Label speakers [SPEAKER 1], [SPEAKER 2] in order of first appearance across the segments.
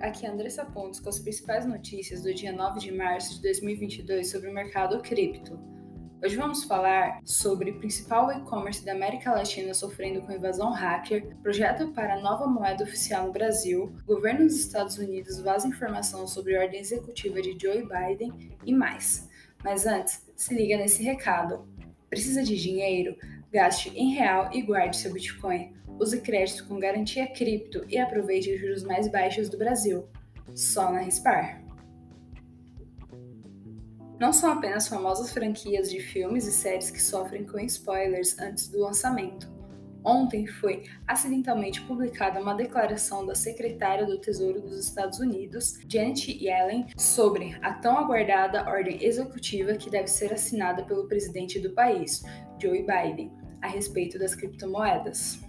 [SPEAKER 1] aqui é Andressa Pontes com as principais notícias do dia 9 de março de 2022 sobre o mercado cripto. Hoje vamos falar sobre o principal e-commerce da América Latina sofrendo com invasão hacker, projeto para nova moeda oficial no Brasil, governo dos Estados Unidos vaza informação sobre ordem executiva de Joe Biden e mais. Mas antes, se liga nesse recado. Precisa de dinheiro? Gaste em real e guarde seu Bitcoin. Use crédito com garantia cripto e aproveite os juros mais baixos do Brasil. Só na Rispar. Não são apenas famosas franquias de filmes e séries que sofrem com spoilers antes do lançamento. Ontem foi acidentalmente publicada uma declaração da secretária do Tesouro dos Estados Unidos, Janet Yellen, sobre a tão aguardada ordem executiva que deve ser assinada pelo presidente do país, Joe Biden, a respeito das criptomoedas.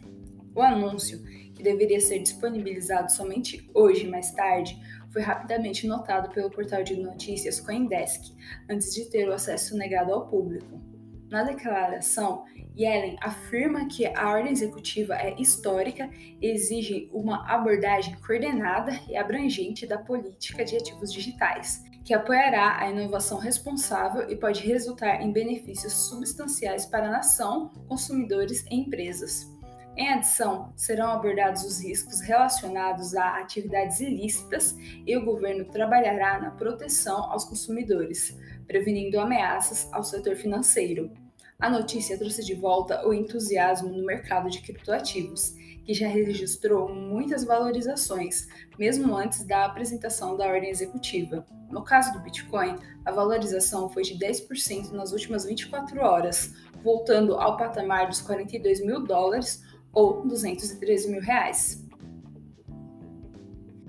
[SPEAKER 1] O anúncio, que deveria ser disponibilizado somente hoje mais tarde, foi rapidamente notado pelo portal de notícias Coindesk, antes de ter o acesso negado ao público. Na declaração, Yellen afirma que a ordem executiva é histórica e exige uma abordagem coordenada e abrangente da política de ativos digitais, que apoiará a inovação responsável e pode resultar em benefícios substanciais para a nação, consumidores e empresas. Em adição, serão abordados os riscos relacionados a atividades ilícitas e o governo trabalhará na proteção aos consumidores, prevenindo ameaças ao setor financeiro. A notícia trouxe de volta o entusiasmo no mercado de criptoativos, que já registrou muitas valorizações, mesmo antes da apresentação da ordem executiva. No caso do Bitcoin, a valorização foi de 10% nas últimas 24 horas, voltando ao patamar dos 42 mil dólares ou 213 mil reais.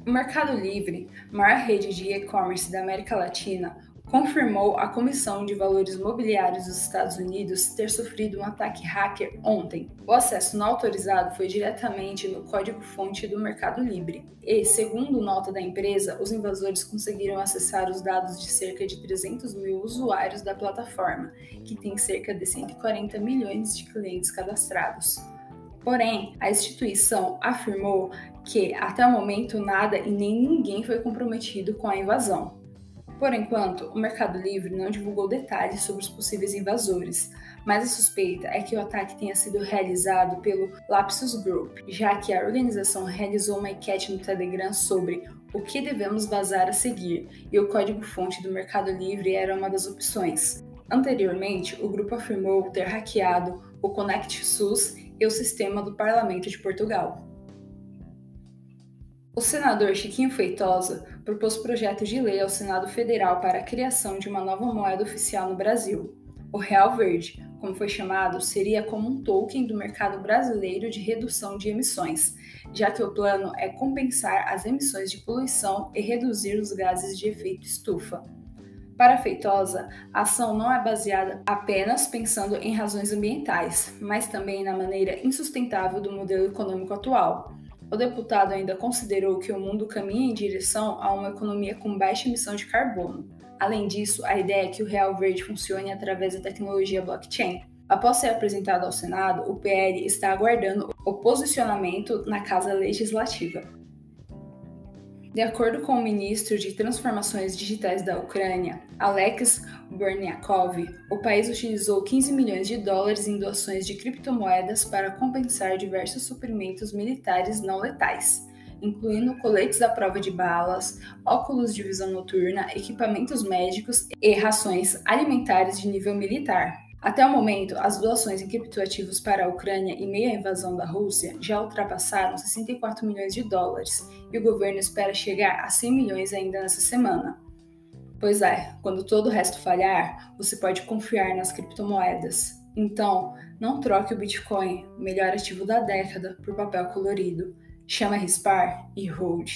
[SPEAKER 1] O Mercado Livre, maior rede de e-commerce da América Latina, confirmou à Comissão de Valores Mobiliários dos Estados Unidos ter sofrido um ataque hacker ontem. O acesso não autorizado foi diretamente no código-fonte do Mercado Livre. E, segundo nota da empresa, os invasores conseguiram acessar os dados de cerca de 300 mil usuários da plataforma, que tem cerca de 140 milhões de clientes cadastrados. Porém, a instituição afirmou que até o momento nada e nem ninguém foi comprometido com a invasão. Por enquanto, o Mercado Livre não divulgou detalhes sobre os possíveis invasores, mas a suspeita é que o ataque tenha sido realizado pelo Lapsus Group, já que a organização realizou uma enquete no Telegram sobre o que devemos vazar a seguir e o código-fonte do Mercado Livre era uma das opções. Anteriormente, o grupo afirmou ter hackeado o Connect SUS e o sistema do Parlamento de Portugal. O senador Chiquinho Feitosa propôs projeto de lei ao Senado Federal para a criação de uma nova moeda oficial no Brasil. O Real Verde, como foi chamado, seria como um token do mercado brasileiro de redução de emissões, já que o plano é compensar as emissões de poluição e reduzir os gases de efeito estufa. Para Feitosa, a ação não é baseada apenas pensando em razões ambientais, mas também na maneira insustentável do modelo econômico atual. O deputado ainda considerou que o mundo caminha em direção a uma economia com baixa emissão de carbono. Além disso, a ideia é que o Real Verde funcione através da tecnologia blockchain. Após ser apresentado ao Senado, o PL está aguardando o posicionamento na Casa Legislativa. De acordo com o ministro de Transformações Digitais da Ucrânia, Alex Berniakov, o país utilizou 15 milhões de dólares em doações de criptomoedas para compensar diversos suprimentos militares não letais, incluindo coletes à prova de balas, óculos de visão noturna, equipamentos médicos e rações alimentares de nível militar. Até o momento, as doações em criptoativos para a Ucrânia em meio à invasão da Rússia já ultrapassaram 64 milhões de dólares e o governo espera chegar a 100 milhões ainda nessa semana. Pois é, quando todo o resto falhar, você pode confiar nas criptomoedas. Então, não troque o Bitcoin, melhor ativo da década, por papel colorido. Chama Rispar e Hold.